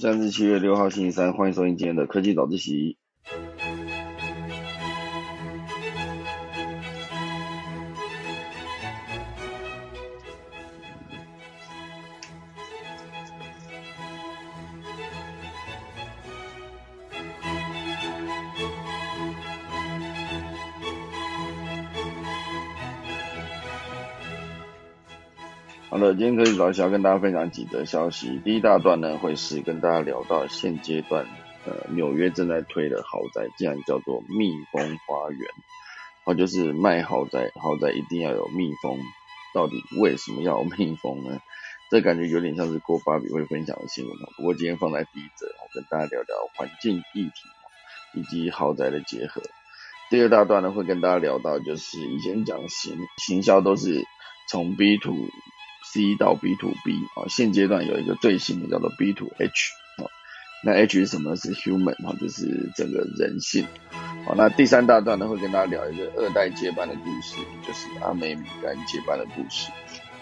现在是七月六号星期三，欢迎收听今天的科技早自习。今天可以早起要跟大家分享几则消息。第一大段呢，会是跟大家聊到现阶段，呃，纽约正在推的豪宅，竟然叫做蜜蜂花园，哦，就是卖豪宅，豪宅一定要有蜜蜂，到底为什么要有蜜蜂呢？这感觉有点像是郭芭比会分享的新闻不过今天放在第一则，我跟大家聊聊环境议题以及豪宅的结合。第二大段呢，会跟大家聊到，就是以前讲行行销都是从 B to C 到 B to B 啊，现阶段有一个最新的叫做 B to H 啊，那 H 是什么？是 human 啊，就是整个人性。好，那第三大段呢，会跟大家聊一个二代接班的故事，就是阿美米干接班的故事。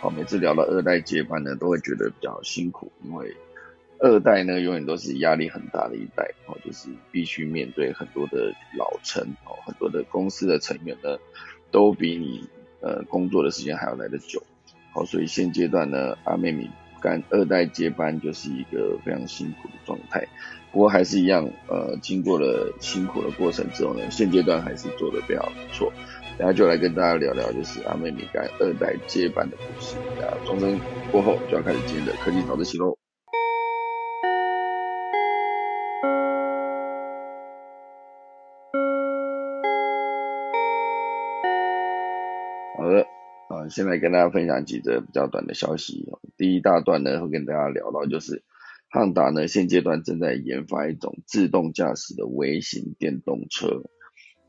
好，每次聊到二代接班呢，都会觉得比较辛苦，因为二代呢永远都是压力很大的一代，哦，就是必须面对很多的老臣哦，很多的公司的成员呢，都比你呃工作的时间还要来得久。好，所以现阶段呢，阿妹米干二代接班就是一个非常辛苦的状态。不过还是一样，呃，经过了辛苦的过程之后呢，现阶段还是做的比较不错。然后就来跟大家聊聊，就是阿妹米干二代接班的故事。啊，钟声过后就要开始今天的科技早自习喽。现在跟大家分享几则比较短的消息。第一大段呢，会跟大家聊到，就是汉达呢现阶段正在研发一种自动驾驶的微型电动车。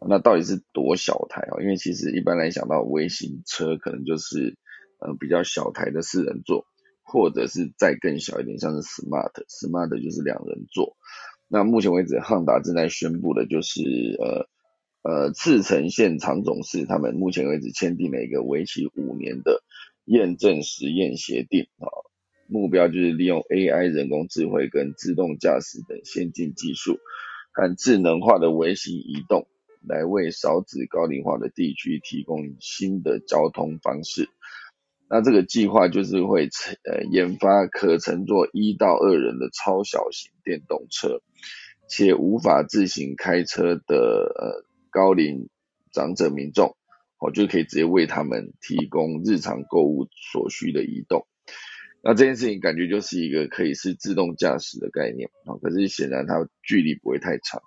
那到底是多小台啊？因为其实一般来想到微型车，可能就是呃比较小台的四人座，或者是再更小一点，像是 Smart，Smart 就是两人座。那目前为止，汉达正在宣布的就是呃。呃，赤城县长总市他们目前为止签订了一个为期五年的验证实验协定啊，目标就是利用 AI 人工智慧跟自动驾驶等先进技术和智能化的微型移动，来为少子高龄化的地区提供新的交通方式。那这个计划就是会呃研发可乘坐一到二人的超小型电动车，且无法自行开车的呃。高龄长者民众，哦，就可以直接为他们提供日常购物所需的移动。那这件事情感觉就是一个可以是自动驾驶的概念啊，可是显然它距离不会太长，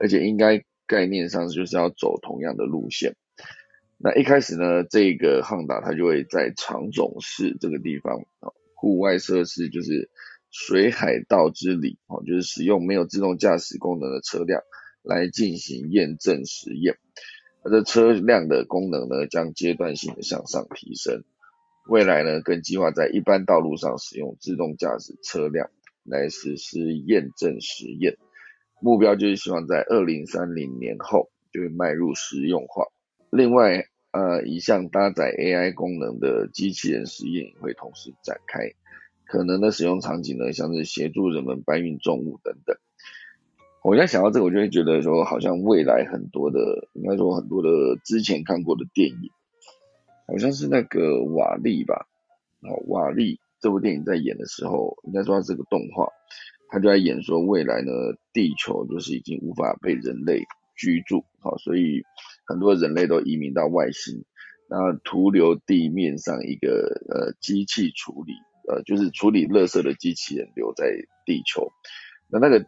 而且应该概念上就是要走同样的路线。那一开始呢，这个汉达它就会在长总市这个地方啊，户外设施就是水海道之里哦，就是使用没有自动驾驶功能的车辆。来进行验证实验，它的车辆的功能呢将阶段性的向上提升，未来呢更计划在一般道路上使用自动驾驶车辆来实施验证实验，目标就是希望在二零三零年后就会迈入实用化。另外，呃，一项搭载 AI 功能的机器人实验也会同时展开，可能的使用场景呢像是协助人们搬运重物等等。我现在想到这个，我就会觉得说，好像未来很多的，应该说很多的之前看过的电影，好像是那个瓦力吧，哦，瓦力这部电影在演的时候，应该说它是个动画，他就在演说未来呢，地球就是已经无法被人类居住，好，所以很多人类都移民到外星，那徒留地面上一个呃机器处理，呃，就是处理垃圾的机器人留在地球，那那个。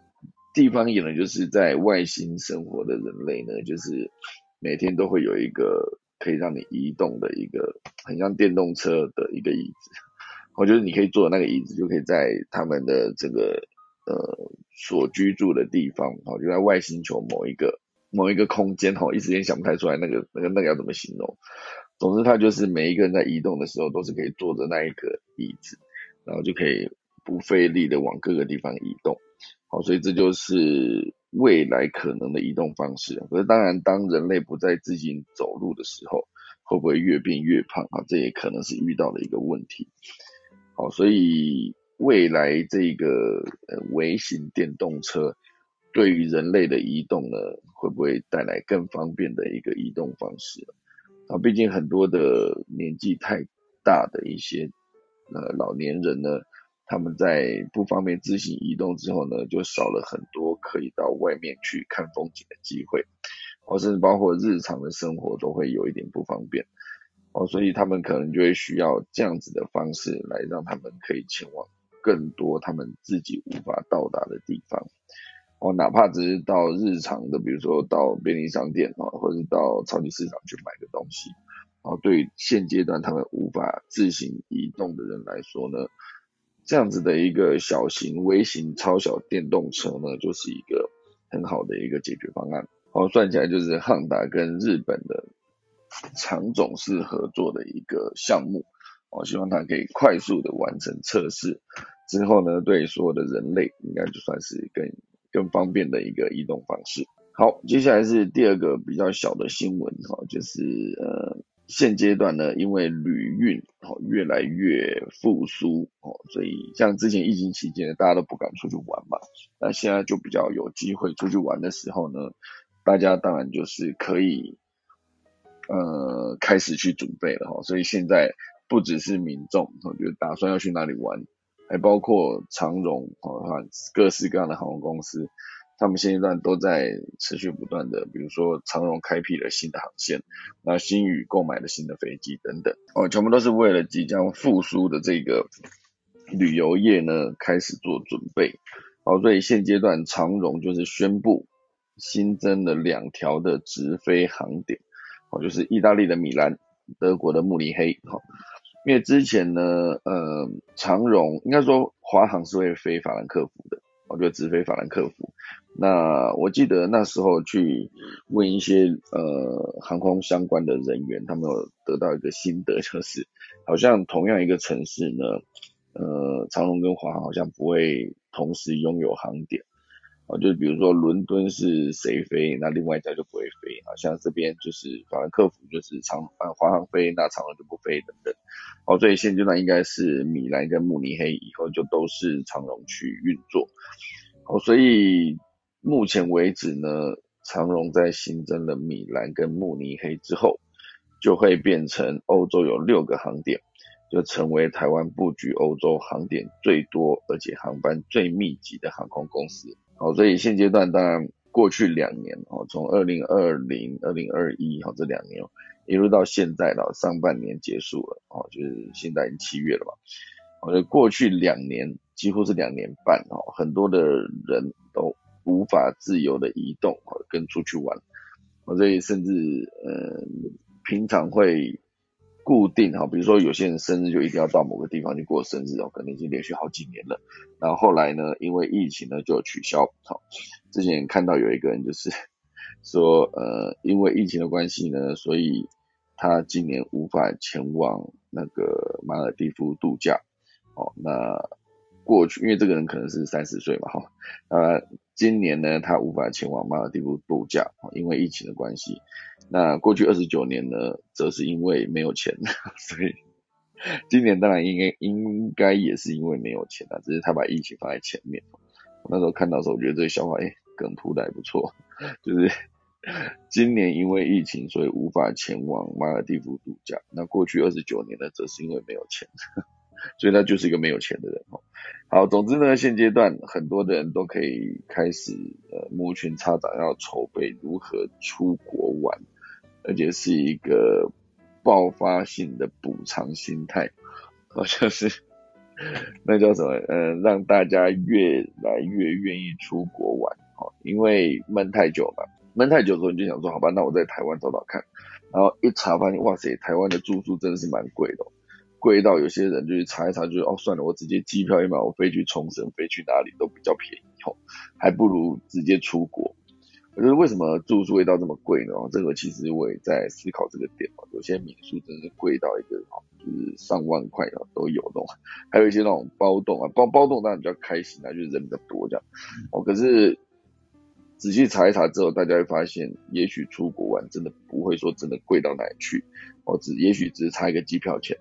地方演的就是在外星生活的人类呢，就是每天都会有一个可以让你移动的一个很像电动车的一个椅子，我觉得你可以坐那个椅子，就可以在他们的这个呃所居住的地方，哦，就在外星球某一个某一个空间，哈，一时间想不太出来那个那个那个要怎么形容。总之，它就是每一个人在移动的时候都是可以坐着那一个椅子，然后就可以不费力的往各个地方移动。好，所以这就是未来可能的移动方式。可是当然，当人类不再自行走路的时候，会不会越变越胖啊？这也可能是遇到的一个问题。好，所以未来这个呃微型电动车对于人类的移动呢，会不会带来更方便的一个移动方式？啊，毕竟很多的年纪太大的一些呃老年人呢，他们在不方便自行移动之后呢，就少了很多可以到外面去看风景的机会，或甚至包括日常的生活都会有一点不方便。哦，所以他们可能就会需要这样子的方式来让他们可以前往更多他们自己无法到达的地方。哦，哪怕只是到日常的，比如说到便利商店啊，或者到超级市场去买个东西。哦，对现阶段他们无法自行移动的人来说呢，这样子的一个小型、微型、超小电动车呢，就是一个很好的一个解决方案。哦，算起来就是汉达跟日本的。厂总是合作的一个项目，我希望它可以快速的完成测试之后呢，对所有的人类应该就算是更更方便的一个移动方式。好，接下来是第二个比较小的新闻哈，就是呃现阶段呢，因为旅运哦越来越复苏哦，所以像之前疫情期间大家都不敢出去玩嘛，那现在就比较有机会出去玩的时候呢，大家当然就是可以。呃，开始去准备了哈，所以现在不只是民众，我觉得打算要去哪里玩，还包括长荣哦，各式各样的航空公司，他们现阶段都在持续不断的，比如说长荣开辟了新的航线，那新宇购买了新的飞机等等，哦，全部都是为了即将复苏的这个旅游业呢开始做准备，好，所以现阶段长荣就是宣布新增了两条的直飞航点。哦，就是意大利的米兰，德国的慕尼黑，哈，因为之前呢，呃，长荣应该说华航是会飞法兰克福的，我觉得直飞法兰克福。那我记得那时候去问一些呃航空相关的人员，他们有得到一个心得，就是好像同样一个城市呢，呃，长荣跟华航好像不会同时拥有航点。啊，就比如说伦敦是谁飞，那另外一家就不会飞啊。像这边就是法兰克福就是长啊华航飞，那长荣就不飞等等。哦，所以现阶段应该是米兰跟慕尼黑以后就都是长荣去运作。哦，所以目前为止呢，长荣在新增了米兰跟慕尼黑之后，就会变成欧洲有六个航点，就成为台湾布局欧洲航点最多而且航班最密集的航空公司。好，所以现阶段当然过去两年哦，从二零二零、二零二一哈这两年一路到现在了，上半年结束了哦，就是现在已经七月了嘛。我觉得过去两年几乎是两年半哦，很多的人都无法自由的移动，跟出去玩，所以甚至呃平常会。固定哈，比如说有些人生日就一定要到某个地方去过生日哦，可能已经连续好几年了。然后后来呢，因为疫情呢就取消。好，之前看到有一个人就是 说，呃，因为疫情的关系呢，所以他今年无法前往那个马尔蒂夫度假。哦，那过去因为这个人可能是三十岁嘛，哈，呃，今年呢他无法前往马尔蒂夫度假，因为疫情的关系。那过去二十九年呢，则是因为没有钱，所以今年当然应该应该也是因为没有钱啊，只是他把疫情放在前面。我那时候看到时候，我觉得这个笑话哎梗铺的还不错，就是今年因为疫情，所以无法前往马尔蒂夫度假。那过去二十九年呢，则是因为没有钱，所以他就是一个没有钱的人哦。好，总之呢，现阶段很多的人都可以开始呃摩拳擦掌，要筹备如何出国玩。而且是一个爆发性的补偿心态，好像是那叫什么？呃，让大家越来越愿意出国玩，哦，因为闷太久了，闷太久之后你就想说，好吧，那我在台湾找找看，然后一查发现，哇塞，台湾的住宿真的是蛮贵的，贵到有些人就去查一查，就是哦算了，我直接机票一买，我飞去冲绳，飞去哪里都比较便宜，哦，还不如直接出国。我觉得为什么住宿味道这么贵呢？这个其实我也在思考这个点哦。有些民宿真是贵到一个就是上万块的都有的，还有一些那种包栋啊，包包栋当然比较开心啊，就是人比较多这样。哦，可是仔细查一查之后，大家会发现，也许出国玩真的不会说真的贵到哪里去，哦，只也许只是差一个机票钱。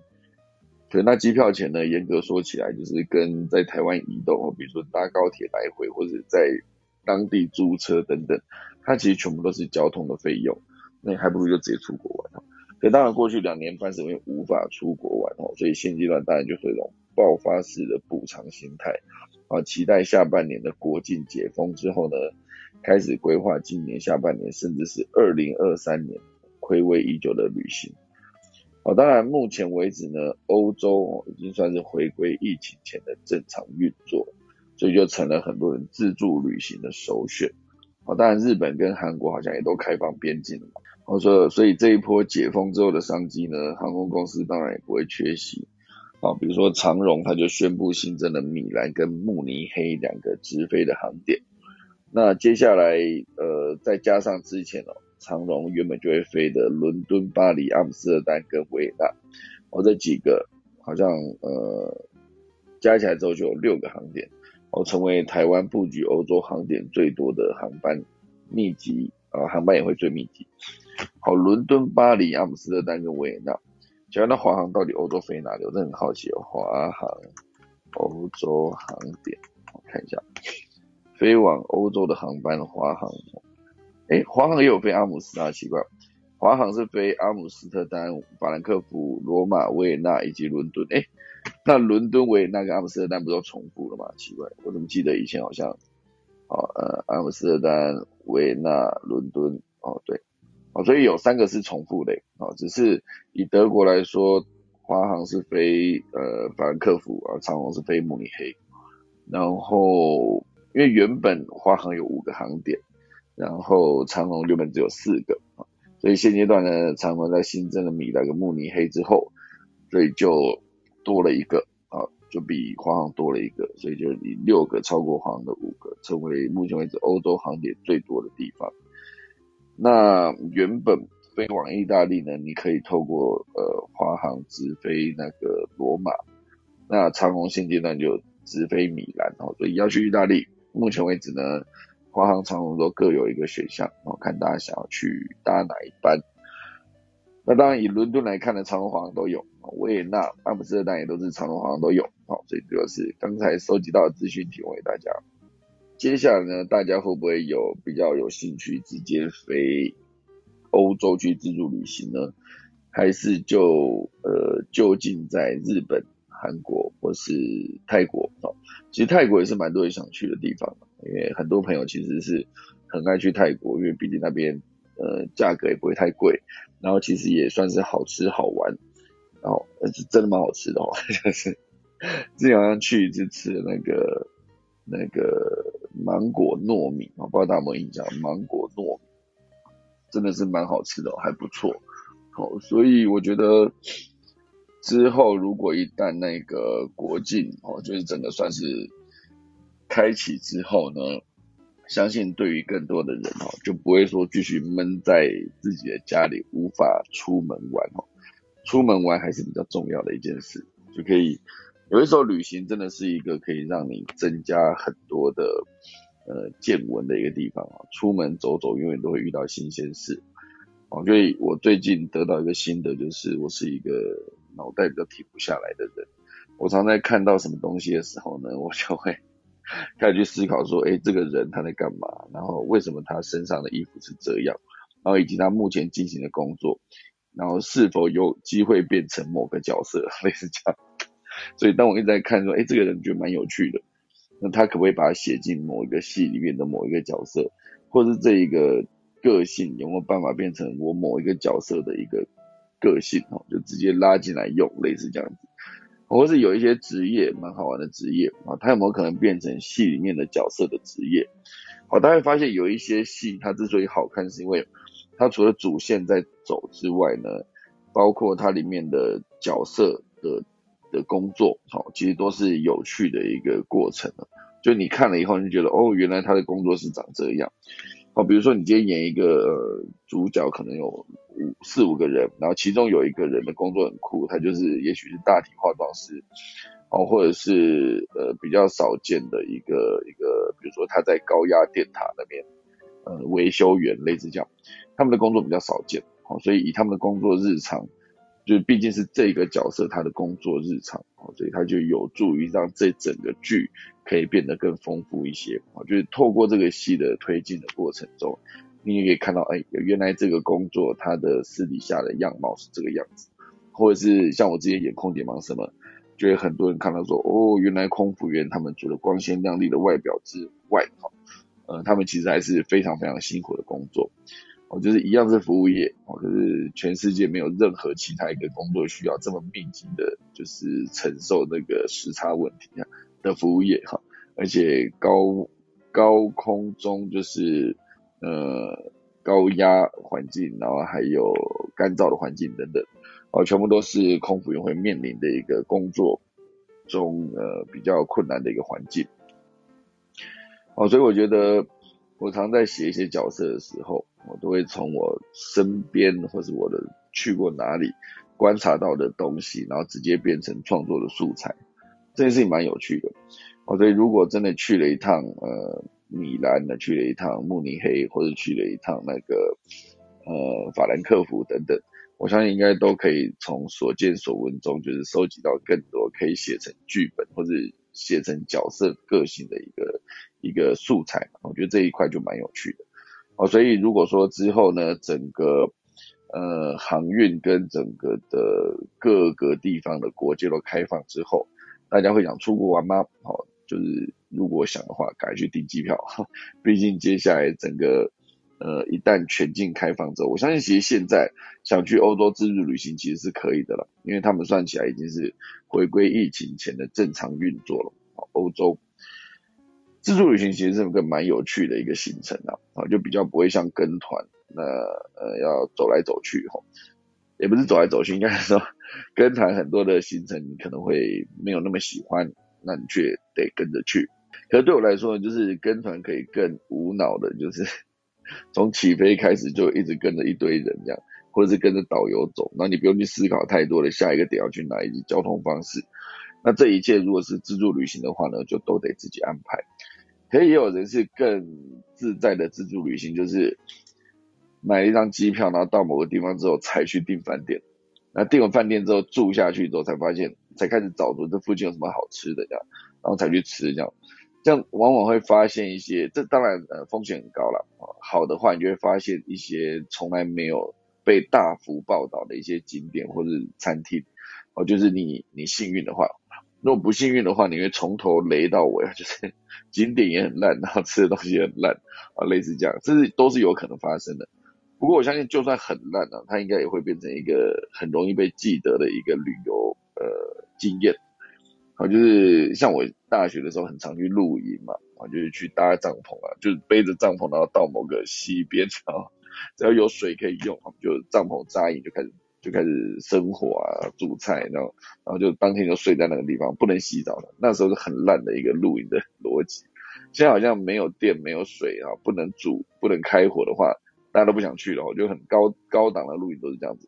所以那机票钱呢，严格说起来，就是跟在台湾移动，比如说搭高铁来回，或者在当地租车等等，它其实全部都是交通的费用。那还不如就直接出国玩哦。可当然，过去两年半是因为无法出国玩哦，所以现阶段当然就是一种爆发式的补偿心态啊，期待下半年的国境解封之后呢，开始规划今年下半年，甚至是二零二三年，暌违已久的旅行。哦，当然，目前为止呢，欧洲已经算是回归疫情前的正常运作，所以就成了很多人自助旅行的首选。哦，当然，日本跟韩国好像也都开放边境了嘛。我说，所以这一波解封之后的商机呢，航空公司当然也不会缺席。啊，比如说长荣，他就宣布新增了米兰跟慕尼黑两个直飞的航点。那接下来，呃，再加上之前哦。长荣原本就会飞的伦敦、巴黎、阿姆斯特丹跟维也纳，哦，这几个好像呃加起来之后就有六个航点，哦，成为台湾布局欧洲航点最多的航班密集啊，航班也会最密集。好，伦敦、巴黎、阿姆斯特丹跟维也纳，请问那华航到底欧洲飞哪里？我真的很好奇哦。华航欧洲航点，我看一下，飞往欧洲的航班，华航。哎，华航也有飞阿姆斯特丹，奇怪，华航是飞阿姆斯特丹、法兰克福、罗马、维也纳以及伦敦。哎，那伦敦、维也纳跟阿姆斯特丹不都重复了吗？奇怪，我怎么记得以前好像，哦，呃，阿姆斯特丹、维也纳、伦敦，哦，对，哦，所以有三个是重复的，哦，只是以德国来说，华航是飞呃法兰克福，啊，长龙是飞慕尼黑，然后因为原本华航有五个航点。然后长龙原本只有四个啊，所以现阶段呢，长龙在新增了米兰跟慕尼黑之后，所以就多了一个啊，就比华航多了一个，所以就以六个超过华航的五个，成为目前为止欧洲航点最多的地方。那原本飞往意大利呢，你可以透过呃华航直飞那个罗马，那长龙现阶段就直飞米兰哦，所以要去意大利，目前为止呢。华航、长龙都各有一个选项，哦，看大家想要去搭哪一班。那当然以伦敦来看呢，长龙、华航都有；维也纳、阿姆斯特丹也都是长龙、华航都有。好，所以主要是刚才收集到的资讯提供给大家。接下来呢，大家会不会有比较有兴趣直接飞欧洲去自助旅行呢？还是就呃就近在日本？韩国或是泰国哦，其实泰国也是蛮多人想去的地方，因为很多朋友其实是很爱去泰国，因为毕竟那边呃价格也不会太贵，然后其实也算是好吃好玩，然后是真的蛮好吃的哦，就是之前好像去一次吃了那个那个芒果糯米啊，不知道大家有没有印象？芒果糯米真的是蛮好吃的，还不错，好，所以我觉得。之后，如果一旦那个国境哦，就是整个算是开启之后呢，相信对于更多的人哦，就不会说继续闷在自己的家里无法出门玩哦。出门玩还是比较重要的一件事，就可以有的时候旅行真的是一个可以让你增加很多的呃见闻的一个地方啊。出门走走，永远都会遇到新鲜事哦。所以我最近得到一个心得，就是我是一个。脑袋比较停不下来的人，我常在看到什么东西的时候呢，我就会开始去思考说，哎，这个人他在干嘛？然后为什么他身上的衣服是这样？然后以及他目前进行的工作，然后是否有机会变成某个角色，类似这样。所以当我一直在看说，哎，这个人觉得蛮有趣的，那他可不可以把他写进某一个戏里面的某一个角色，或是这一个个性有没有办法变成我某一个角色的一个？个性哦，就直接拉进来用，类似这样子，或是有一些职业蛮好玩的职业啊，它有没有可能变成戏里面的角色的职业？好，大家会发现有一些戏，它之所以好看，是因为它除了主线在走之外呢，包括它里面的角色的的工作，好，其实都是有趣的一个过程就你看了以后，你就觉得哦，原来他的工作是长这样。哦，比如说你今天演一个主角，可能有五四五个人，然后其中有一个人的工作很酷，他就是也许是大体化妆师，哦，或者是呃比较少见的一个一个，比如说他在高压电塔那边，呃维修员类似这样，他们的工作比较少见，哦，所以以他们的工作日常就毕竟是这个角色他的工作日常，所以他就有助于让这整个剧可以变得更丰富一些。我就是透过这个戏的推进的过程中，你也可以看到，哎，原来这个工作他的私底下的样貌是这个样子，或者是像我之前演空姐忙什么，就会很多人看到说，哦，原来空服员他们除了光鲜亮丽的外表之外，哈，呃，他们其实还是非常非常辛苦的工作。哦，就是一样是服务业，哦，就是全世界没有任何其他一个工作需要这么密集的，就是承受那个时差问题的服务业哈，而且高高空中就是呃高压环境，然后还有干燥的环境等等，哦，全部都是空服员会面临的一个工作中呃比较困难的一个环境，哦，所以我觉得我常在写一些角色的时候。我都会从我身边或是我的去过哪里观察到的东西，然后直接变成创作的素材，这件事情蛮有趣的。哦，所以如果真的去了一趟呃米兰呢，去了一趟慕尼黑，或者去了一趟那个呃法兰克福等等，我相信应该都可以从所见所闻中，就是收集到更多可以写成剧本或者写成角色个性的一个一个素材。我觉得这一块就蛮有趣的。哦，所以如果说之后呢，整个呃航运跟整个的各个地方的国界都开放之后，大家会想出国玩吗？哦，就是如果想的话，赶快去订机票。毕竟接下来整个呃一旦全境开放之后，我相信其实现在想去欧洲自助旅行其实是可以的了，因为他们算起来已经是回归疫情前的正常运作了。欧洲。自助旅行其实是一个蛮有趣的一个行程啊，啊，就比较不会像跟团，那呃要走来走去吼，也不是走来走去，应该说 跟团很多的行程你可能会没有那么喜欢，那你却得跟着去。可是对我来说，就是跟团可以更无脑的，就是 从起飞开始就一直跟着一堆人这样，或者是跟着导游走，那你不用去思考太多的下一个点要去哪以及交通方式。那这一切如果是自助旅行的话呢，就都得自己安排。可以也有人是更自在的自助旅行，就是买一张机票，然后到某个地方之后才去订饭店。那订完饭店之后住下去之后，才发现才开始找出这附近有什么好吃的这样，然后才去吃这样。这样往往会发现一些，这当然呃风险很高了。好的话，你就会发现一些从来没有被大幅报道的一些景点或者餐厅。哦，就是你你幸运的话。如果不幸运的话，你会从头雷到尾，就是 景点也很烂，然后吃的东西也很烂啊，类似这样，这是都是有可能发生的。不过我相信，就算很烂呢，它应该也会变成一个很容易被记得的一个旅游呃经验。啊，就是像我大学的时候很常去露营嘛，啊，就是去搭帐篷啊，就是背着帐篷然后到某个溪边啊，只要有水可以用，就帐篷扎营就开始。就开始生火啊，煮菜，然后，然后就当天就睡在那个地方，不能洗澡的。那时候是很烂的一个露营的逻辑。现在好像没有电、没有水啊，不能煮、不能开火的话，大家都不想去了。我觉得很高高档的露营都是这样子。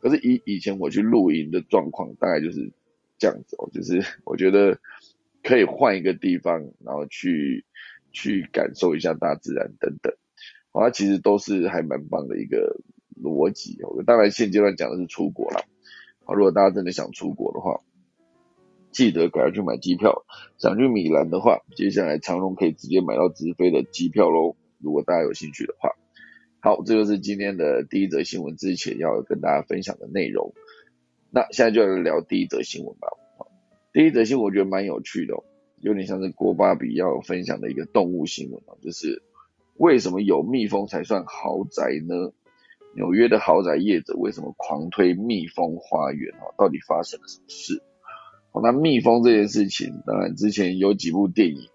可是以以前我去露营的状况，大概就是这样子哦，就是我觉得可以换一个地方，然后去去感受一下大自然等等，它其实都是还蛮棒的一个。逻辑，当然现阶段讲的是出国了。好，如果大家真的想出国的话，记得赶快去买机票。想去米兰的话，接下来长荣可以直接买到直飞的机票喽。如果大家有兴趣的话，好，这就是今天的第一则新闻之前要跟大家分享的内容。那现在就来聊第一则新闻吧。第一则新闻我觉得蛮有趣的，有点像是郭巴比要分享的一个动物新闻啊，就是为什么有蜜蜂才算豪宅呢？纽约的豪宅业者为什么狂推蜜蜂花园啊？到底发生了什么事？那蜜蜂这件事情，当然之前有几部电影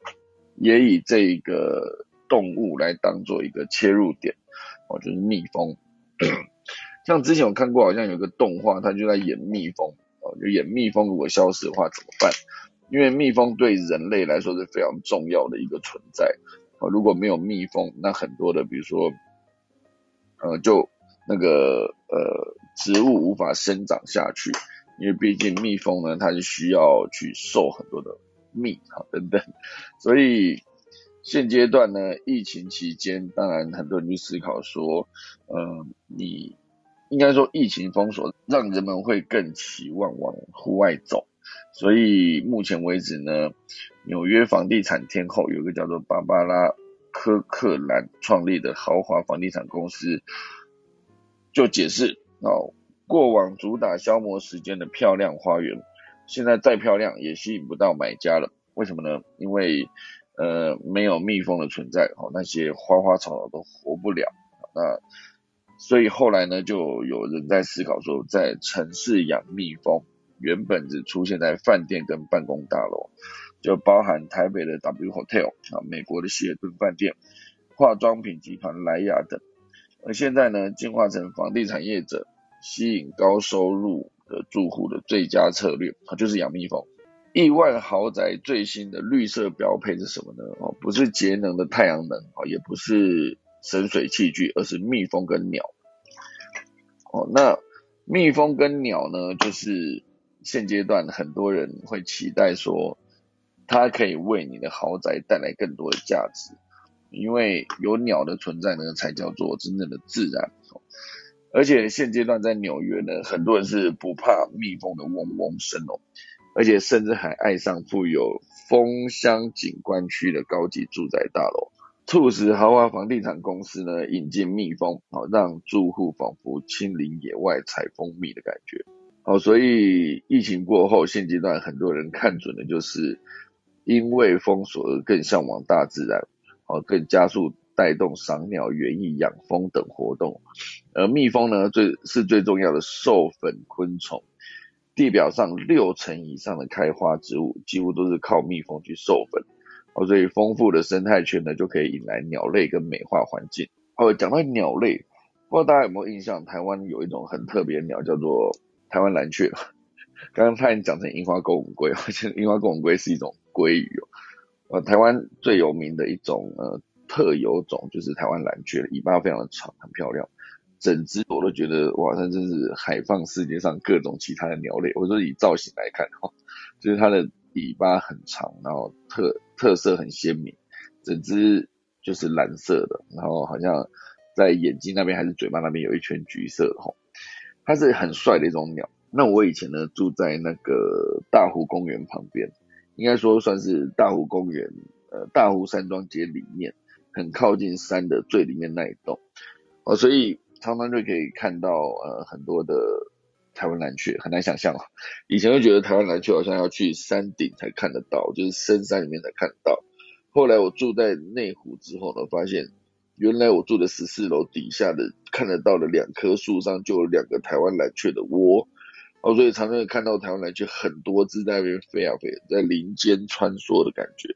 也以这个动物来当做一个切入点，哦，就是蜜蜂。像之前我看过，好像有个动画，它就在演蜜蜂，哦，就演蜜蜂如果消失的话怎么办？因为蜜蜂对人类来说是非常重要的一个存在，哦，如果没有蜜蜂，那很多的，比如说，呃，就那个呃植物无法生长下去，因为毕竟蜜蜂呢，它是需要去授很多的蜜啊等等，所以现阶段呢，疫情期间，当然很多人去思考说，呃，你应该说疫情封锁让人们会更期望往户外走，所以目前为止呢，纽约房地产天后有一个叫做芭芭拉科克兰创立的豪华房地产公司，就解释哦，过往主打消磨时间的漂亮花园，现在再漂亮也吸引不到买家了。为什么呢？因为呃没有蜜蜂的存在，哦那些花花草草都活不了。那所以后来呢，就有人在思考说，在城市养蜜蜂，原本只出现在饭店跟办公大楼，就包含台北的 W Hotel 啊，美国的希尔顿饭店，化妆品集团莱雅等，而现在呢，进化成房地产业者吸引高收入的住户的最佳策略它，就是养蜜蜂。亿万豪宅最新的绿色标配是什么呢？哦，不是节能的太阳能哦，也不是。省水器具，而是蜜蜂跟鸟。哦，那蜜蜂跟鸟呢，就是现阶段很多人会期待说，它可以为你的豪宅带来更多的价值，因为有鸟的存在呢，才叫做真正的自然。而且现阶段在纽约呢，很多人是不怕蜜蜂的嗡嗡声哦，而且甚至还爱上富有蜂香景观区的高级住宅大楼。促使豪华房地产公司呢引进蜜蜂，好让住户仿佛亲临野外采蜂蜜的感觉。好，所以疫情过后，现阶段很多人看准的就是因为封锁而更向往大自然，好更加速带动赏鸟、园艺、养蜂等活动。而蜜蜂呢，最是最重要的授粉昆虫，地表上六成以上的开花植物几乎都是靠蜜蜂去授粉。哦，所以丰富的生态圈呢，就可以引来鸟类跟美化环境。哦，讲到鸟类，不知道大家有没有印象？台湾有一种很特别的鸟，叫做台湾蓝雀。刚刚差点讲成樱花钩吻龟，而且樱花钩吻龟是一种鲑鱼哦。呃，台湾最有名的一种呃特有种就是台湾蓝雀，尾巴非常的长，很漂亮。整只我都觉得哇，它真是海放世界上各种其他的鸟类。我说以造型来看哈，就是它的。尾巴很长，然后特特色很鲜明，整只就是蓝色的，然后好像在眼睛那边还是嘴巴那边有一圈橘色的吼，它是很帅的一种鸟。那我以前呢住在那个大湖公园旁边，应该说算是大湖公园呃大湖山庄街里面很靠近山的最里面那一栋哦，所以常常就可以看到呃很多的。台湾蓝雀很难想象啊，以前就觉得台湾蓝雀好像要去山顶才看得到，就是深山里面才看得到。后来我住在内湖之后呢，发现原来我住的十四楼底下的看得到的两棵树上就有两个台湾蓝雀的窝，哦，所以常常看到台湾蓝雀很多只在那边飞啊飞，在林间穿梭的感觉。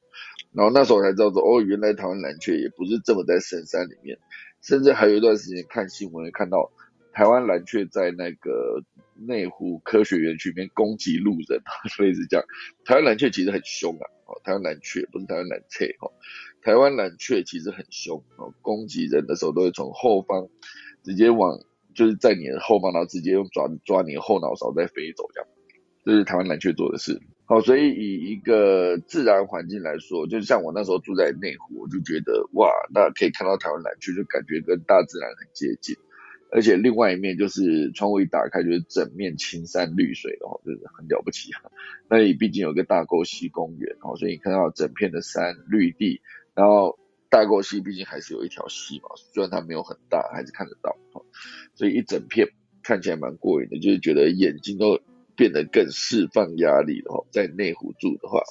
然后那时候才知道说，哦，原来台湾蓝雀也不是这么在深山里面，甚至还有一段时间看新闻看到台湾蓝雀在那个。内湖科学园区里面攻击路人，所以是这样。台湾蓝雀其实很凶啊，哦，台湾蓝雀不是台湾蓝雀，哦，台湾蓝雀其实很凶，哦，攻击人的时候都会从后方直接往，就是在你的后方，然后直接用爪抓你的后脑勺再飞走，这样，这是台湾蓝雀做的事。好，所以以一个自然环境来说，就像我那时候住在内湖，我就觉得哇，那可以看到台湾蓝雀，就感觉跟大自然很接近。而且另外一面就是窗户一打开就是整面青山绿水的哦，就是很了不起啊。那里毕竟有个大沟溪公园哦，所以你看到整片的山绿地，然后大沟溪毕竟还是有一条溪嘛，虽然它没有很大，还是看得到哦。所以一整片看起来蛮过瘾的，就是觉得眼睛都变得更释放压力了哦。在内湖住的话，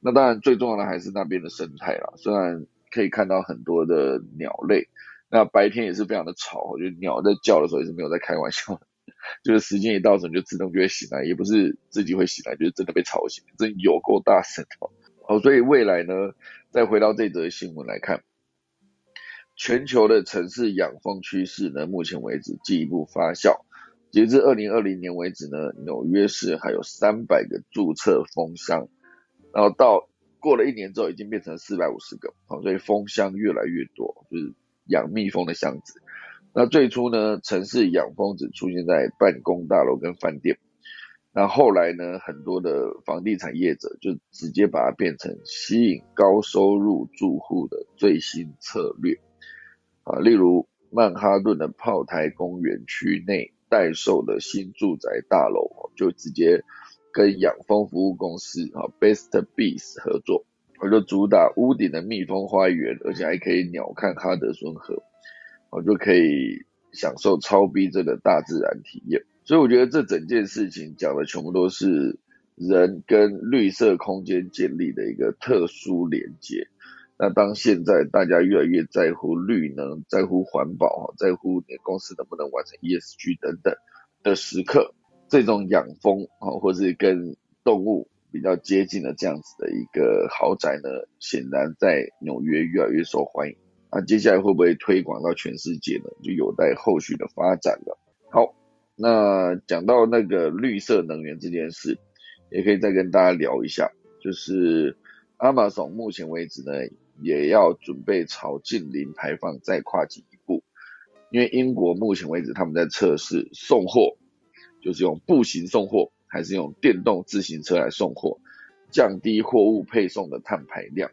那当然最重要的还是那边的生态啦，虽然可以看到很多的鸟类。那白天也是非常的吵，我觉得鸟在叫的时候也是没有在开玩笑，就是时间一到，时就自动就会醒来，也不是自己会醒来，就是真的被吵醒，真有够大声哦。哦，所以未来呢，再回到这则新闻来看，全球的城市养蜂趋势呢，目前为止进一步发酵，截至二零二零年为止呢，纽约市还有三百个注册蜂箱，然后到过了一年之后，已经变成四百五十个，好，所以蜂箱越来越多，就是。养蜜蜂的箱子，那最初呢，城市养蜂只出现在办公大楼跟饭店，那后来呢，很多的房地产业者就直接把它变成吸引高收入住户的最新策略啊，例如曼哈顿的炮台公园区内待售的新住宅大楼，就直接跟养蜂服务公司啊 Best Bees 合作，我就主打屋顶的蜜蜂花园，而且还可以鸟瞰哈德逊河，我就可以享受超逼真的大自然体验。所以我觉得这整件事情讲的全部都是人跟绿色空间建立的一个特殊连接。那当现在大家越来越在乎绿能、在乎环保、在乎你公司能不能完成 ESG 等等的时刻，这种养蜂啊，或是跟动物比较接近的这样子的一个豪宅呢，显然在纽约越来越受欢迎。那接下来会不会推广到全世界呢？就有待后续的发展了。好，那讲到那个绿色能源这件事，也可以再跟大家聊一下，就是 Amazon 目前为止呢。也要准备朝近零排放再跨进一步，因为英国目前为止他们在测试送货，就是用步行送货还是用电动自行车来送货，降低货物配送的碳排量。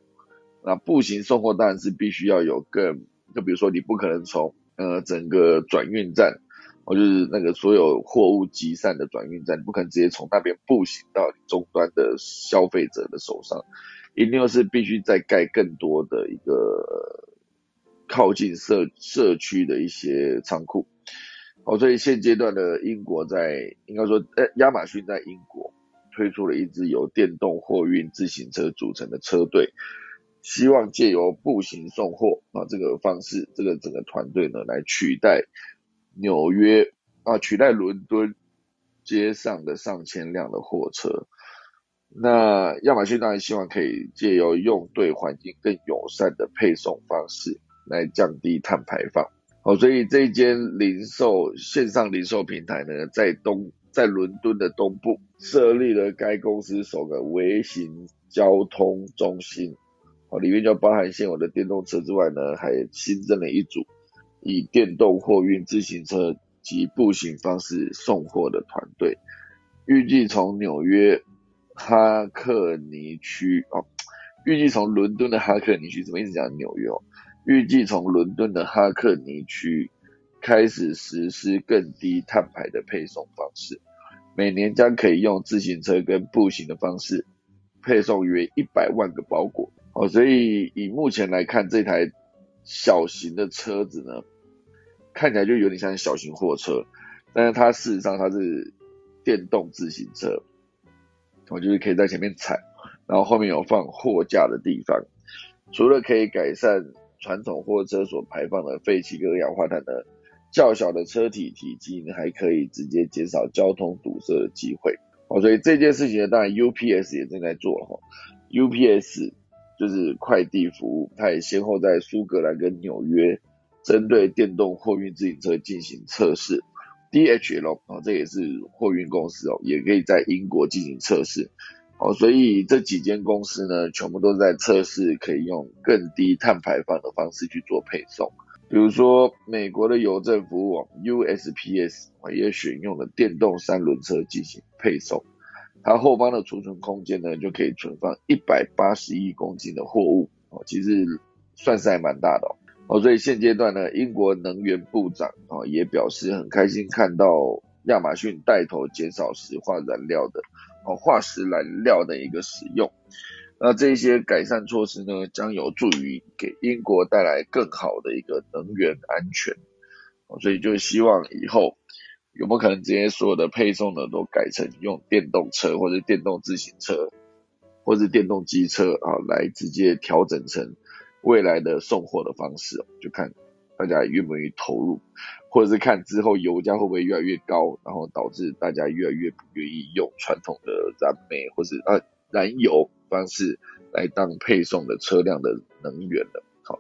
那步行送货当然是必须要有更，就比如说你不可能从呃整个转运站，或就是那个所有货物集散的转运站，你不可能直接从那边步行到终端的消费者的手上。一定要是必须再盖更多的一个靠近社社区的一些仓库，哦，所以现阶段的英国在应该说，呃，亚马逊在英国推出了一支由电动货运自行车组成的车队，希望借由步行送货啊这个方式，这个整个团队呢来取代纽约啊取代伦敦街上的上千辆的货车。那亚马逊当然希望可以借由用对环境更友善的配送方式来降低碳排放。好，所以这一间零售线上零售平台呢，在东在伦敦的东部设立了该公司首个微型交通中心。好，里面就包含现有的电动车之外呢，还新增了一组以电动货运自行车及步行方式送货的团队，预计从纽约。哈克尼区哦，预计从伦敦的哈克尼区，怎么一直讲纽约哦？预计从伦敦的哈克尼区开始实施更低碳排的配送方式，每年将可以用自行车跟步行的方式配送约一百万个包裹哦。所以以目前来看，这台小型的车子呢，看起来就有点像小型货车，但是它事实上它是电动自行车。我就是可以在前面踩，然后后面有放货架的地方。除了可以改善传统货车所排放的废气跟二氧化碳的较小的车体体积呢，还可以直接减少交通堵塞的机会。哦，所以这件事情呢，当然 UPS 也正在做哈。UPS 就是快递服务，它也先后在苏格兰跟纽约针对电动货运自行车进行测试。DHL 啊，这也是货运公司哦，也可以在英国进行测试哦，所以这几间公司呢，全部都在测试可以用更低碳排放的方式去做配送。比如说，美国的邮政服务网 USPS 也选用了电动三轮车进行配送，它后方的储存空间呢，就可以存放一百八十亿公斤的货物哦，其实算是还蛮大的哦。哦，所以现阶段呢，英国能源部长啊也表示很开心看到亚马逊带头减少石化燃料的哦化石燃料的一个使用，那这些改善措施呢，将有助于给英国带来更好的一个能源安全。哦，所以就希望以后有没有可能直接所有的配送呢都改成用电动车或者电动自行车或者电动机车啊来直接调整成。未来的送货的方式，就看大家愿不愿意投入，或者是看之后油价会不会越来越高，然后导致大家越来越不愿意用传统的燃煤或是啊燃油方式来当配送的车辆的能源了。好，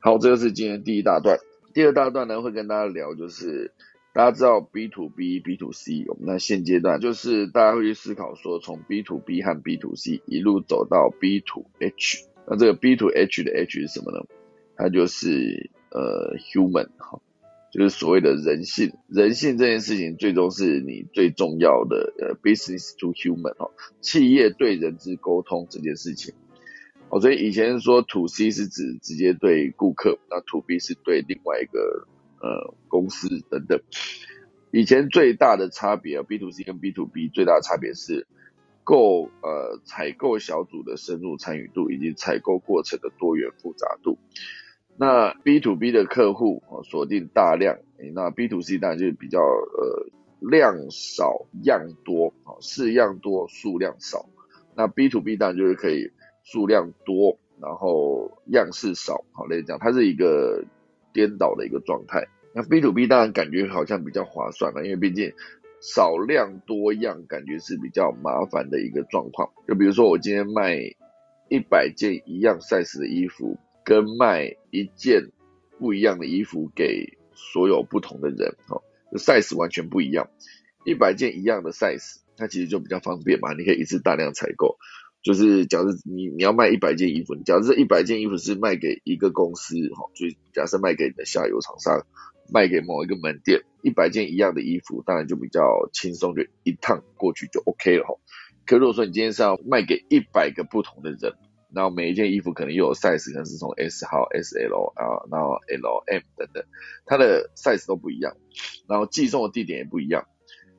好，这个是今天第一大段。第二大段呢，会跟大家聊，就是大家知道 B to B、B to C，那现阶段就是大家会去思考说，从 B to B 和 B to C 一路走到 B to H。那这个 B to H 的 H 是什么呢？它就是呃 human 哈，就是所谓的人性。人性这件事情最终是你最重要的呃 business to human 哈，企业对人之沟通这件事情。哦，所以以前说 to C 是指直接对顾客，那 to B 是对另外一个呃公司等等。以前最大的差别啊，B to C 跟 B to B 最大的差别是购呃采购小组的深入参与度以及采购过程的多元复杂度。那 B to B 的客户啊锁定大量，那 B to C 当然就比较呃量少样多啊式样多数量少。那 B to B 当然就是可以数量多，然后样式少，好类似这样，它是一个颠倒的一个状态。那 B to B 当然感觉好像比较划算了，因为毕竟少量多样，感觉是比较麻烦的一个状况。就比如说我今天卖一百件一样 size 的衣服，跟卖一件不一样的衣服给所有不同的人，哦，size 完全不一样。一百件一样的 size，它其实就比较方便嘛，你可以一次大量采购。就是假设你你要卖一百件衣服，假设这一百件衣服是卖给一个公司，哈，就假设卖给你的下游厂商。卖给某一个门店一百件一样的衣服，当然就比较轻松，就一趟过去就 OK 了哈。可如果说你今天是要卖给一百个不同的人，然后每一件衣服可能又有 size，可能是从 S 号、S L 啊，然后 L、M 等等，它的 size 都不一样，然后寄送的地点也不一样，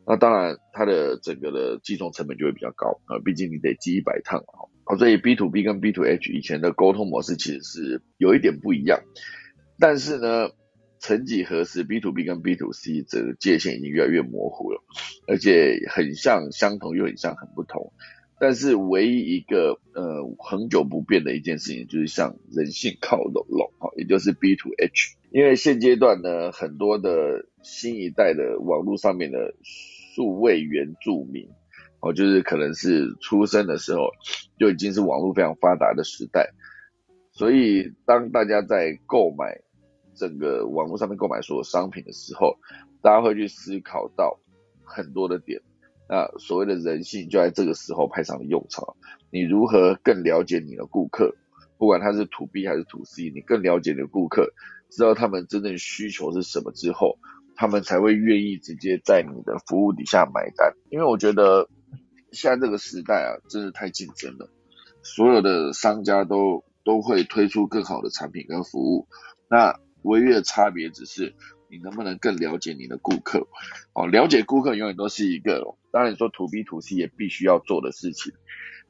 那当然它的整个的寄送成本就会比较高啊，毕竟你得寄一百趟啊。所以 B to B 跟 B to H 以前的沟通模式其实是有一点不一样，但是呢。曾几何时，B to B 跟 B to C 这个界限已经越来越模糊了，而且很像相同又很像很不同。但是唯一一个呃恒久不变的一件事情，就是向人性靠拢拢，哈，也就是 B to H。因为现阶段呢，很多的新一代的网络上面的数位原住民，哦，就是可能是出生的时候就已经是网络非常发达的时代，所以当大家在购买。整个网络上面购买所有商品的时候，大家会去思考到很多的点。那所谓的人性就在这个时候派上了用场。你如何更了解你的顾客？不管他是土 B 还是土 C，你更了解你的顾客，知道他们真正需求是什么之后，他们才会愿意直接在你的服务底下买单。因为我觉得现在这个时代啊，真是太竞争了，所有的商家都都会推出更好的产品跟服务。那唯一的差别只是你能不能更了解你的顾客，哦，了解顾客永远都是一个，当然说 to B to C 也必须要做的事情。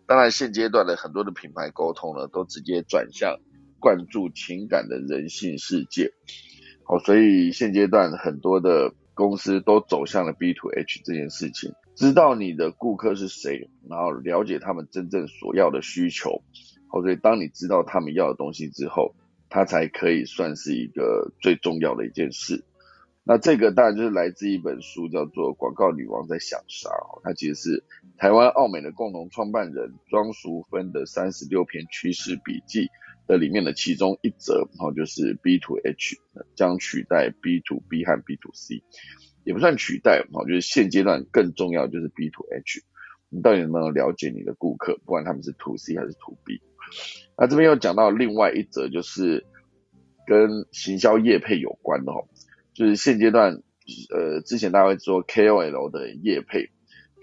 当然现阶段的很多的品牌沟通呢，都直接转向灌注情感的人性世界，好，所以现阶段很多的公司都走向了 B to H 这件事情，知道你的顾客是谁，然后了解他们真正所要的需求，好，所以当你知道他们要的东西之后。它才可以算是一个最重要的一件事。那这个当然就是来自一本书，叫做《广告女王在想啥》。它其实是台湾奥美的共同创办人庄淑芬的三十六篇趋势笔记的里面的其中一则，然后就是 B to H 将取代 B to B 和 B to C，也不算取代，我就是现阶段更重要就是 B to H。你到底能不能了解你的顾客，不管他们是 To C 还是 To B？那这边又讲到另外一则，就是跟行销业配有关的哦，就是现阶段，呃，之前大家会说 KOL 的业配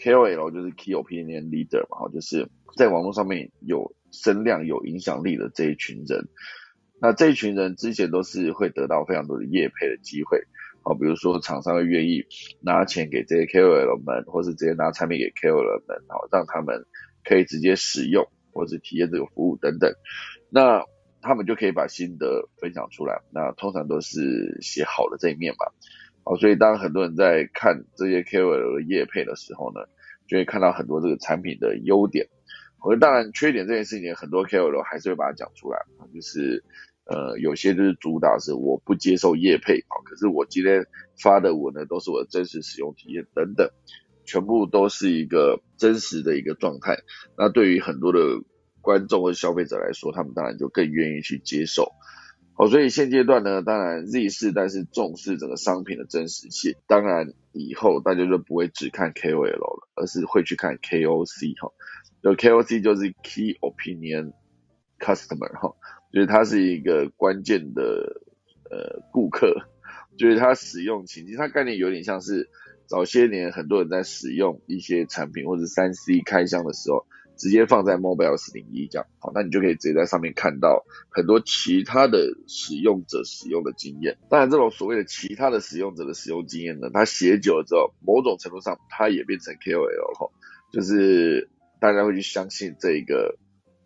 ，KOL 就是 Key Opinion Leader 嘛，就是在网络上面有声量、有影响力的这一群人。那这一群人之前都是会得到非常多的业配的机会，好，比如说厂商会愿意拿钱给这些 KOL 们，或是直接拿产品给 KOL 们，好，让他们可以直接使用。或者体验这个服务等等，那他们就可以把心得分享出来。那通常都是写好的这一面嘛。好，所以当很多人在看这些 KOL 的业配的时候呢，就会看到很多这个产品的优点。我当然缺点这件事情，很多 KOL 还是会把它讲出来。就是呃，有些就是主打是我不接受业配，好，可是我今天发的文呢，都是我的真实使用体验等等。全部都是一个真实的一个状态，那对于很多的观众和消费者来说，他们当然就更愿意去接受。好，所以现阶段呢，当然 Z 世代是重视整个商品的真实性，当然以后大家就不会只看 KOL 了，而是会去看 KOC 哈。就 KOC 就是 Key Opinion Customer 哈，就是它是一个关键的呃顾客，就是它使用情境，它概念有点像是。早些年，很多人在使用一些产品或者三 C 开箱的时候，直接放在 Mobile 四零一这样，好，那你就可以直接在上面看到很多其他的使用者使用的经验。当然，这种所谓的其他的使用者的使用经验呢，它写久了之后，某种程度上它也变成 KOL 哈，就是大家会去相信这一个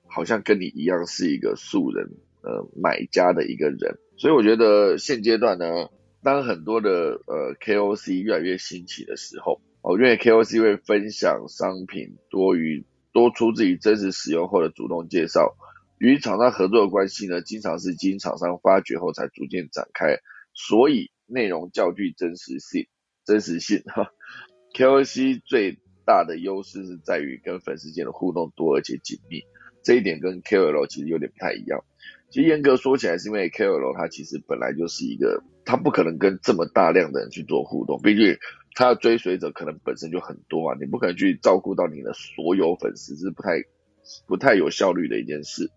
好像跟你一样是一个素人呃买家的一个人。所以我觉得现阶段呢，当很多的呃 KOC 越来越兴起的时候，哦，因为 KOC 会分享商品多于。多出自于真实使用后的主动介绍，与厂商合作的关系呢，经常是经厂商发掘后才逐渐展开，所以内容较具真实性。真实性 哈，KOC 最大的优势是在于跟粉丝间的互动多而且紧密，这一点跟 KOL 其实有点不太一样。其实严格说起来，是因为 KOL 它其实本来就是一个，他不可能跟这么大量的人去做互动，毕竟。他的追随者可能本身就很多啊，你不可能去照顾到你的所有粉丝，是不太不太有效率的一件事。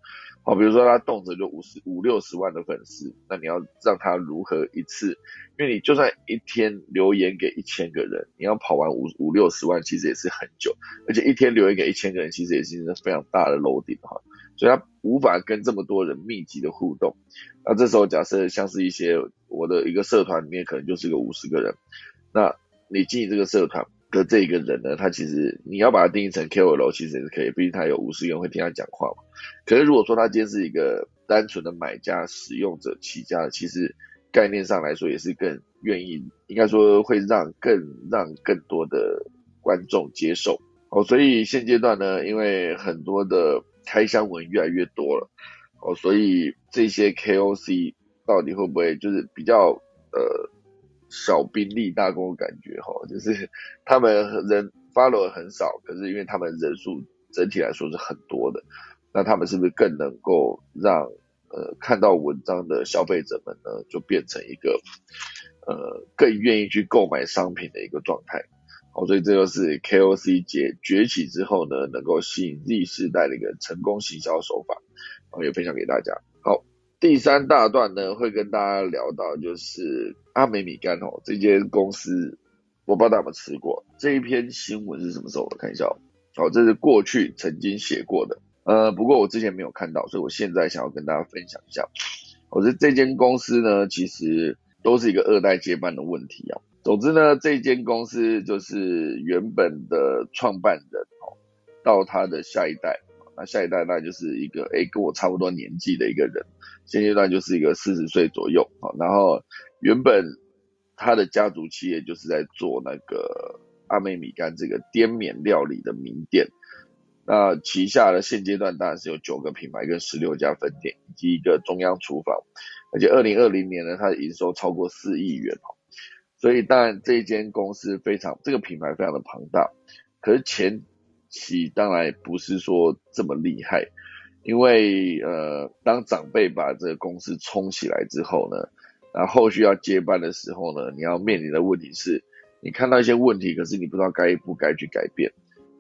好，比如说他动辄就五十五六十万的粉丝，那你要让他如何一次？因为你就算一天留言给一千个人，你要跑完五五六十万，其实也是很久，而且一天留言给一千个人，其实也是一个非常大的楼顶哈，所以他无法跟这么多人密集的互动。那这时候假设像是一些我的一个社团里面，可能就是个五十个人，那。你经营这个社团的这一个人呢，他其实你要把它定义成 KOL，其实也是可以，毕竟他有五十个人会听他讲话嘛。可是如果说他今天是一个单纯的买家、使用者起家的，其实概念上来说也是更愿意，应该说会让更让更多的观众接受。哦，所以现阶段呢，因为很多的开箱文越来越多了，哦，所以这些 KOC 到底会不会就是比较呃？小兵立大功的感觉哈，就是他们人 follow 很少，可是因为他们人数整体来说是很多的，那他们是不是更能够让呃看到文章的消费者们呢，就变成一个呃更愿意去购买商品的一个状态？好，所以这就是 KOC 崛崛起之后呢，能够吸引 Z 世代的一个成功行销手法，然后也分享给大家。好。第三大段呢，会跟大家聊到就是阿美米干哦，这间公司我不知道大家有没有吃过。这一篇新闻是什么时候？我看一下哦，哦，这是过去曾经写过的，呃，不过我之前没有看到，所以我现在想要跟大家分享一下。我觉得这间公司呢，其实都是一个二代接班的问题啊。总之呢，这间公司就是原本的创办人哦，到他的下一代。那下一代那就是一个诶跟我差不多年纪的一个人，现阶段就是一个四十岁左右啊。然后原本他的家族企业就是在做那个阿美米干这个滇缅料理的名店。那旗下的现阶段当然是有九个品牌跟十六家分店，以及一个中央厨房。而且二零二零年呢，它的营收超过四亿元哦。所以当然这间公司非常这个品牌非常的庞大，可是前。期当然不是说这么厉害，因为呃，当长辈把这个公司冲起来之后呢，然后后续要接班的时候呢，你要面临的问题是，你看到一些问题，可是你不知道该不该去改变，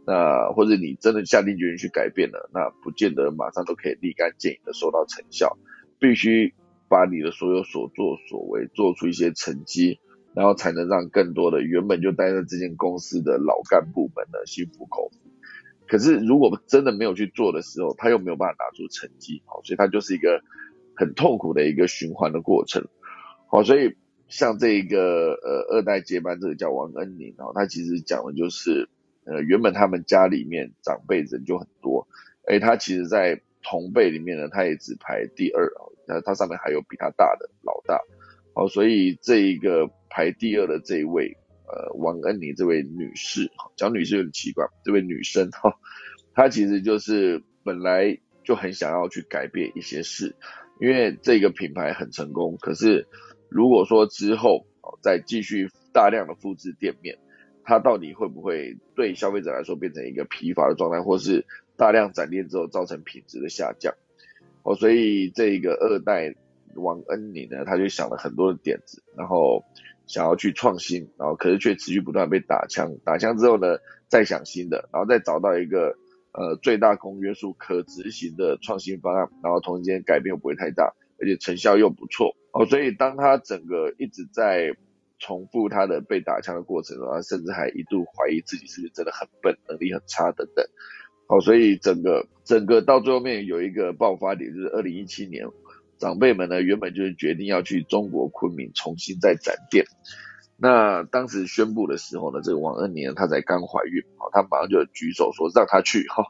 那或者你真的下定决心去改变了，那不见得马上都可以立竿见影的收到成效，必须把你的所有所作所为做出一些成绩，然后才能让更多的原本就待在这间公司的老干部们呢心服口服。可是如果真的没有去做的时候，他又没有办法拿出成绩，好，所以他就是一个很痛苦的一个循环的过程，好，所以像这一个呃二代接班这个叫王恩宁，哦，他其实讲的就是呃原本他们家里面长辈人就很多，哎，他其实在同辈里面呢，他也只排第二哦，那他上面还有比他大的老大，好，所以这一个排第二的这一位。呃，王恩妮这位女士，讲女士有点奇怪，这位女生哈，她其实就是本来就很想要去改变一些事，因为这个品牌很成功，可是如果说之后再继续大量的复制店面，它到底会不会对消费者来说变成一个疲乏的状态，或是大量展店之后造成品质的下降？哦，所以这个二代王恩妮呢，他就想了很多的点子，然后。想要去创新，然后可是却持续不断被打枪，打枪之后呢，再想新的，然后再找到一个呃最大公约数可执行的创新方案，然后同时间改变又不会太大，而且成效又不错哦，所以当他整个一直在重复他的被打枪的过程中，他甚至还一度怀疑自己是不是真的很笨，能力很差等等，好，所以整个整个到最后面有一个爆发点，就是二零一七年，长辈们呢原本就是决定要去中国昆明重新再展店。那当时宣布的时候呢，这个王恩年她才刚怀孕，好，她马上就举手说让她去哈，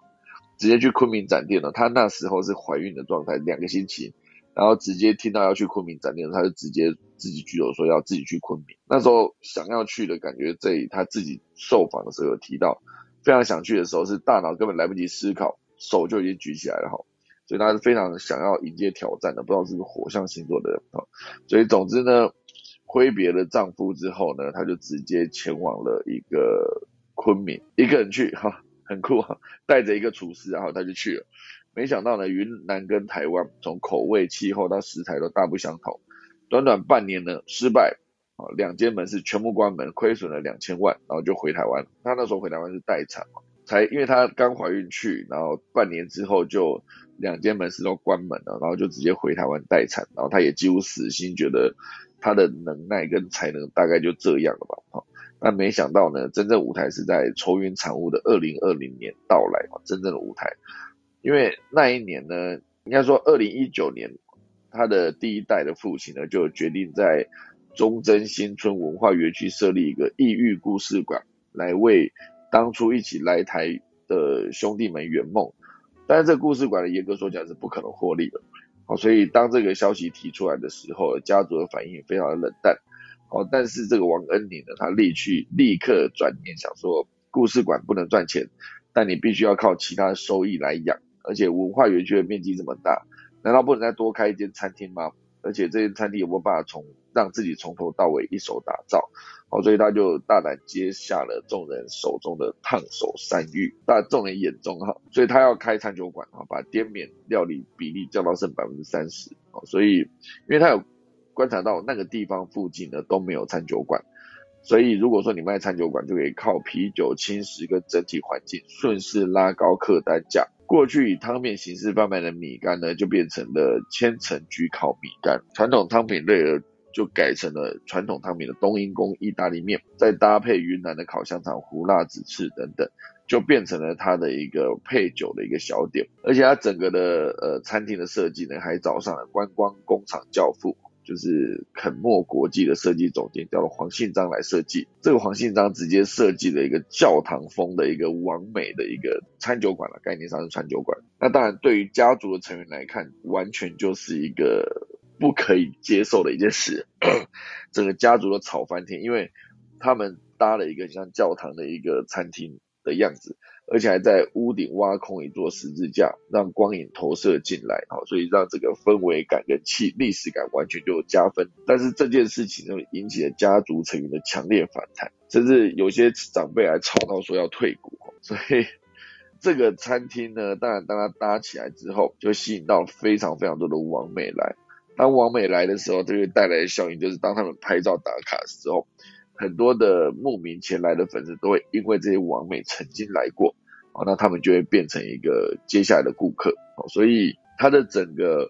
直接去昆明展店了。她那时候是怀孕的状态，两个星期，然后直接听到要去昆明展店，她就直接自己举手说要自己去昆明。那时候想要去的感觉，这里她自己受访的时候有提到，非常想去的时候是大脑根本来不及思考，手就已经举起来了哈，所以她是非常想要迎接挑战的，不知道是不是火象星座的人啊，所以总之呢。挥别了丈夫之后呢，她就直接前往了一个昆明，一个人去哈，很酷哈，带着一个厨师，然后她就去了。没想到呢，云南跟台湾从口味、气候到食材都大不相同，短短半年呢失败啊，两间门市全部关门，亏损了两千万，然后就回台湾。她那时候回台湾是待产嘛，才因为她刚怀孕去，然后半年之后就两间门市都关门了，然后就直接回台湾待产，然后他也几乎死心，觉得。他的能耐跟才能大概就这样了吧，哈，那没想到呢，真正舞台是在愁云惨雾的二零二零年到来啊，真正的舞台，因为那一年呢，应该说二零一九年，他的第一代的父亲呢，就决定在中贞新村文化园区设立一个异域故事馆，来为当初一起来台的兄弟们圆梦，但是这个故事馆的严格说讲是不可能获利的。好，所以当这个消息提出来的时候，家族的反应非常的冷淡。好，但是这个王恩宁呢，他立去立刻转念想说，故事馆不能赚钱，但你必须要靠其他收益来养，而且文化园区的面积这么大，难道不能再多开一间餐厅吗？而且这间餐厅有没有办法从让自己从头到尾一手打造？好，所以他就大胆接下了众人手中的烫手山芋，在众人眼中哈，所以他要开餐酒馆啊，把滇缅料理比例降到剩百分之三十。所以因为他有观察到那个地方附近呢都没有餐酒馆，所以如果说你卖餐酒馆，就可以靠啤酒、轻食跟整体环境顺势拉高客单价。过去以汤面形式贩卖的米干呢，就变成了千层焗烤米干，传统汤品类的就改成了传统汤品的冬阴功意大利面，再搭配云南的烤香肠、胡辣子翅等等，就变成了它的一个配酒的一个小点。而且它整个的呃餐厅的设计呢，还找上了观光工厂教父。就是肯墨国际的设计总监叫做黄信章来设计，这个黄信章直接设计了一个教堂风的一个完美的一个餐酒馆了，概念上是餐酒馆。那当然对于家族的成员来看，完全就是一个不可以接受的一件事，整个家族都吵翻天，因为他们搭了一个像教堂的一个餐厅的样子。而且还在屋顶挖空一座十字架，让光影投射进来，好，所以让这个氛围感跟气历史感完全就加分。但是这件事情就，引起了家族成员的强烈反弹，甚至有些长辈还吵到说要退股。所以这个餐厅呢，当然当它搭起来之后，就吸引到非常非常多的网美来。当王美来的时候，这个带来的效应就是，当他们拍照打卡的时候。很多的慕名前来的粉丝都会因为这些王美曾经来过，哦，那他们就会变成一个接下来的顾客，哦，所以他的整个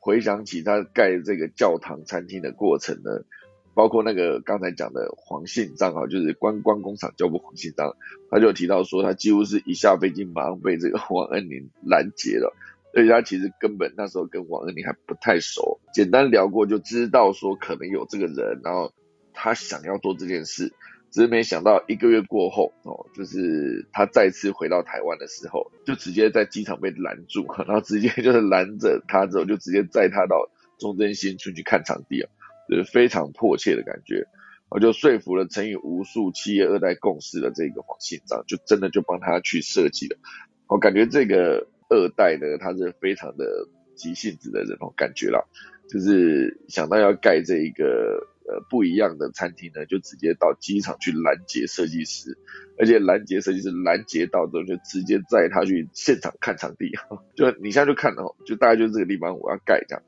回想起他盖这个教堂餐厅的过程呢，包括那个刚才讲的黄信章啊，就是观光工厂教父黄信章，他就提到说他几乎是一下飞机马上被这个 王恩宁拦截了，而且他其实根本那时候跟王恩妮还不太熟，简单聊过就知道说可能有这个人，然后。他想要做这件事，只是没想到一个月过后哦，就是他再次回到台湾的时候，就直接在机场被拦住，然后直接就是拦着他之后，就直接载他到中正新村去看场地啊，就是非常迫切的感觉，我就说服了曾与无数企业二代共事的这个黄信章，就真的就帮他去设计了。我感觉这个二代呢，他是非常的急性子的人哦，感觉了，就是想到要盖这一个。呃，不一样的餐厅呢，就直接到机场去拦截设计师，而且拦截设计师拦截到之后，就直接载他去现场看场地，就你现在就看到，就大概就是这个地方我要盖这样。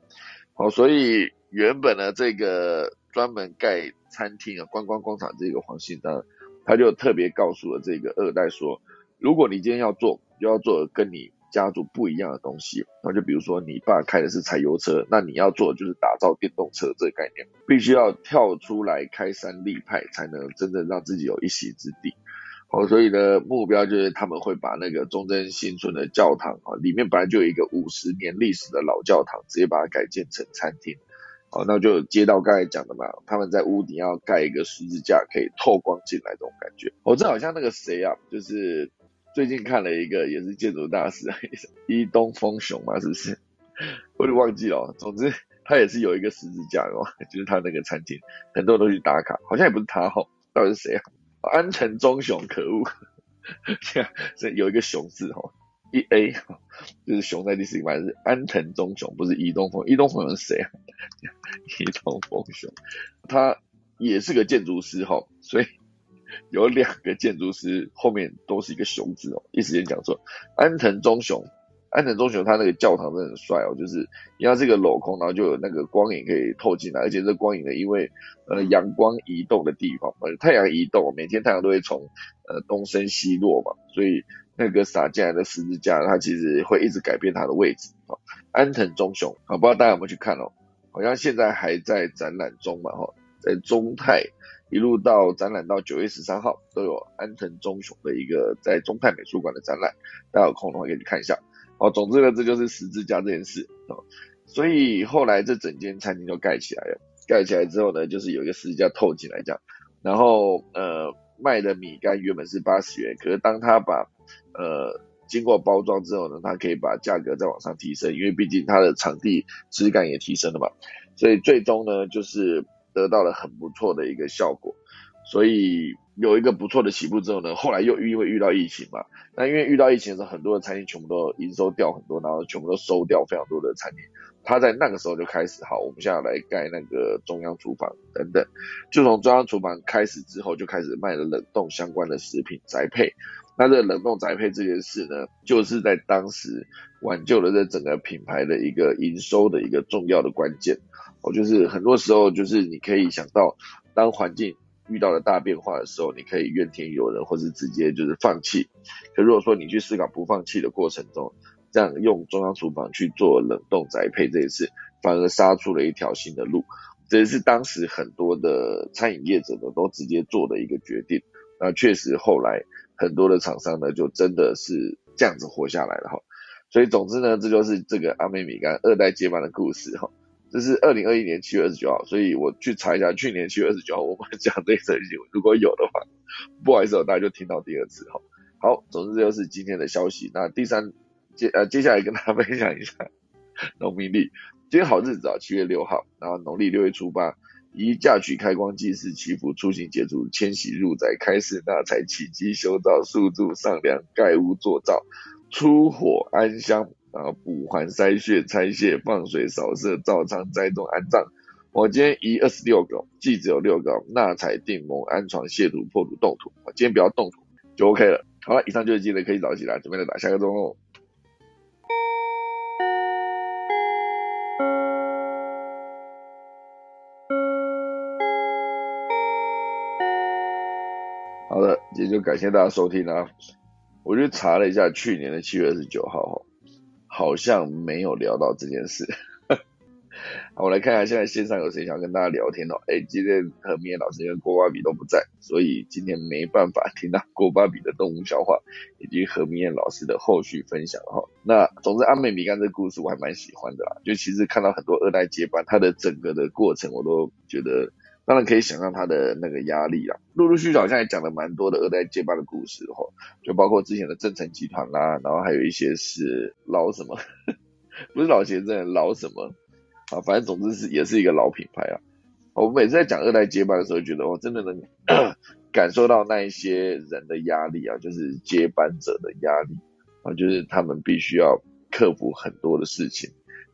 好，所以原本呢，这个专门盖餐厅啊、观光广场这个黄信章，他就特别告诉了这个二代说，如果你今天要做，就要做跟你。家族不一样的东西，那就比如说你爸开的是柴油车，那你要做的就是打造电动车这个概念，必须要跳出来开山立派，才能真正让自己有一席之地。哦，所以呢，目标就是他们会把那个忠贞新村的教堂啊，里面本来就有一个五十年历史的老教堂，直接把它改建成餐厅。好，那就接到刚才讲的嘛，他们在屋顶要盖一个十字架，可以透光进来这种感觉。哦，这好像那个谁啊，就是最近看了一个也是建筑大师，伊东丰雄嘛，是不是？我就忘记了。总之，他也是有一个十字架哦，就是他那个餐厅，很多人都去打卡。好像也不是他哈，到底是谁啊？安藤忠雄，可恶，这有一个雄字哈。一 A 就是熊在第四排是安藤忠雄，不是伊东丰。伊东丰是谁啊？伊东丰雄，他也是个建筑师哈，所以有两个建筑师后面都是一个雄字哦，一时间讲错。安藤忠雄，安藤忠雄他那个教堂真的很帅哦，就是因为它是一个镂空，然后就有那个光影可以透进来，而且这光影呢，因为呃阳光移动的地方，呃太阳移动，每天太阳都会从呃东升西落嘛，所以。那个洒进来的十字架，它其实会一直改变它的位置。哦，安藤忠雄，啊，不知道大家有没有去看哦？好像现在还在展览中嘛，哈，在中泰一路到展览到九月十三号，都有安藤忠雄的一个在中泰美术馆的展览，大家有空的话可以去看一下。哦，总之呢，这就是十字架这件事。哦，所以后来这整间餐厅就盖起来了，盖起来之后呢，就是有一个十字架透进来这样，然后呃。卖的米干原本是八十元，可是当他把呃经过包装之后呢，他可以把价格再往上提升，因为毕竟它的场地质感也提升了嘛，所以最终呢就是得到了很不错的一个效果，所以有一个不错的起步之后呢，后来又因为遇到疫情嘛，那因为遇到疫情的时候，很多的餐厅全部都营收掉很多，然后全部都收掉非常多的餐厅。他在那个时候就开始，好，我们现在来盖那个中央厨房等等，就从中央厨房开始之后，就开始卖了冷冻相关的食品宅配。那这冷冻宅配这件事呢，就是在当时挽救了这整个品牌的一个营收的一个重要的关键。哦，就是很多时候，就是你可以想到，当环境遇到了大变化的时候，你可以怨天尤人，或是直接就是放弃。可如果说你去思考不放弃的过程中，这样用中央厨房去做冷冻宅配这一次，反而杀出了一条新的路。这也是当时很多的餐饮业者呢都直接做的一个决定。那确实后来很多的厂商呢就真的是这样子活下来了哈。所以总之呢，这就是这个阿美米干二代接班的故事哈。这是二零二一年七月二十九号，所以我去查一下去年七月二十九号我们讲这则新闻，如果有的话，不好意思，大家就听到第二次哈。好，总之这就是今天的消息。那第三。接呃，接下来跟大家分享一下 农民历。今天好日子啊，七月六号，然后农历六月初八，宜嫁娶、开光、祭祀、祈福、出行、解除、迁徙、入宅、开市、纳财、起基、修造、宿住、上梁、盖屋、做灶、出火、安香，然后补还、筛穴、拆卸、放水、扫射、造仓、栽种、安葬。我今天移二十六个，祭只有六个，纳财、定盟、安床、卸土、破土、动土。我今天不要动土就 OK 了。好了，以上就是今天可以早起来，准备来打下个钟哦。好的，也就感谢大家收听啊！我去查了一下，去年的七月二十九号哈，好像没有聊到这件事。好，我来看一下，现在线上有谁想跟大家聊天哦？哎，今天和明老师跟郭巴比都不在，所以今天没办法听到郭巴比的动物笑话，以及何明燕老师的后续分享哈。那总之，阿美米干这个故事我还蛮喜欢的啦，就其实看到很多二代接班，他的整个的过程我都觉得。当然可以想象他的那个压力啊，陆陆续续好像也讲了蛮多的二代接班的故事哈，就包括之前的正成集团啦，然后还有一些是老什么，不是老先生老什么啊，反正总之是也是一个老品牌啊。我每次在讲二代接班的时候，觉得我真的能 感受到那一些人的压力啊，就是接班者的压力啊，就是他们必须要克服很多的事情。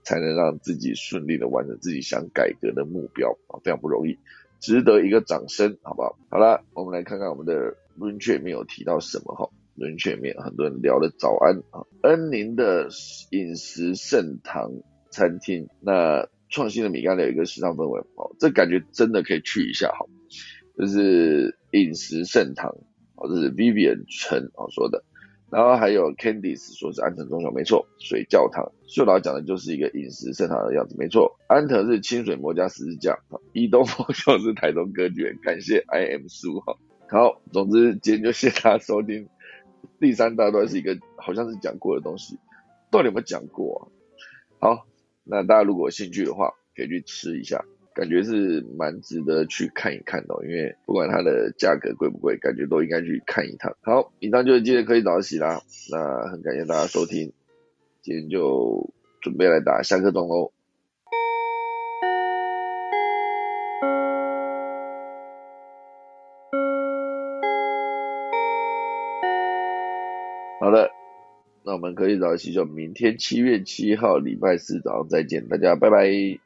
才能让自己顺利的完成自己想改革的目标啊，非常不容易，值得一个掌声，好不好？好了，我们来看看我们的轮雀面有提到什么哈？轮雀面很多人聊了早安啊，恩宁的饮食盛堂餐厅，那创新的米干有一个时尚氛围哦，这感觉真的可以去一下哈，就是饮食盛堂哦，这是 Vivian 陈哦说的。然后还有 Candice 说是安藤忠雄，没错，水教堂秀老讲的就是一个饮食盛堂的样子，没错。安藤是清水魔家十字架，伊东丰雄是台东歌剧院，感谢 I am 苏哈。好，总之今天就谢大家收听。第三大段是一个好像是讲过的东西，到底有没有讲过啊？好，那大家如果有兴趣的话，可以去吃一下，感觉是蛮值得去看一看的，因为不管它的价格贵不贵，感觉都应该去看一趟。好，以上就是今天可以早起啦，那很感谢大家收听，今天就准备来打下课钟喽。好的，那我们可以早起就明天七月七号礼拜四早上再见，大家拜拜。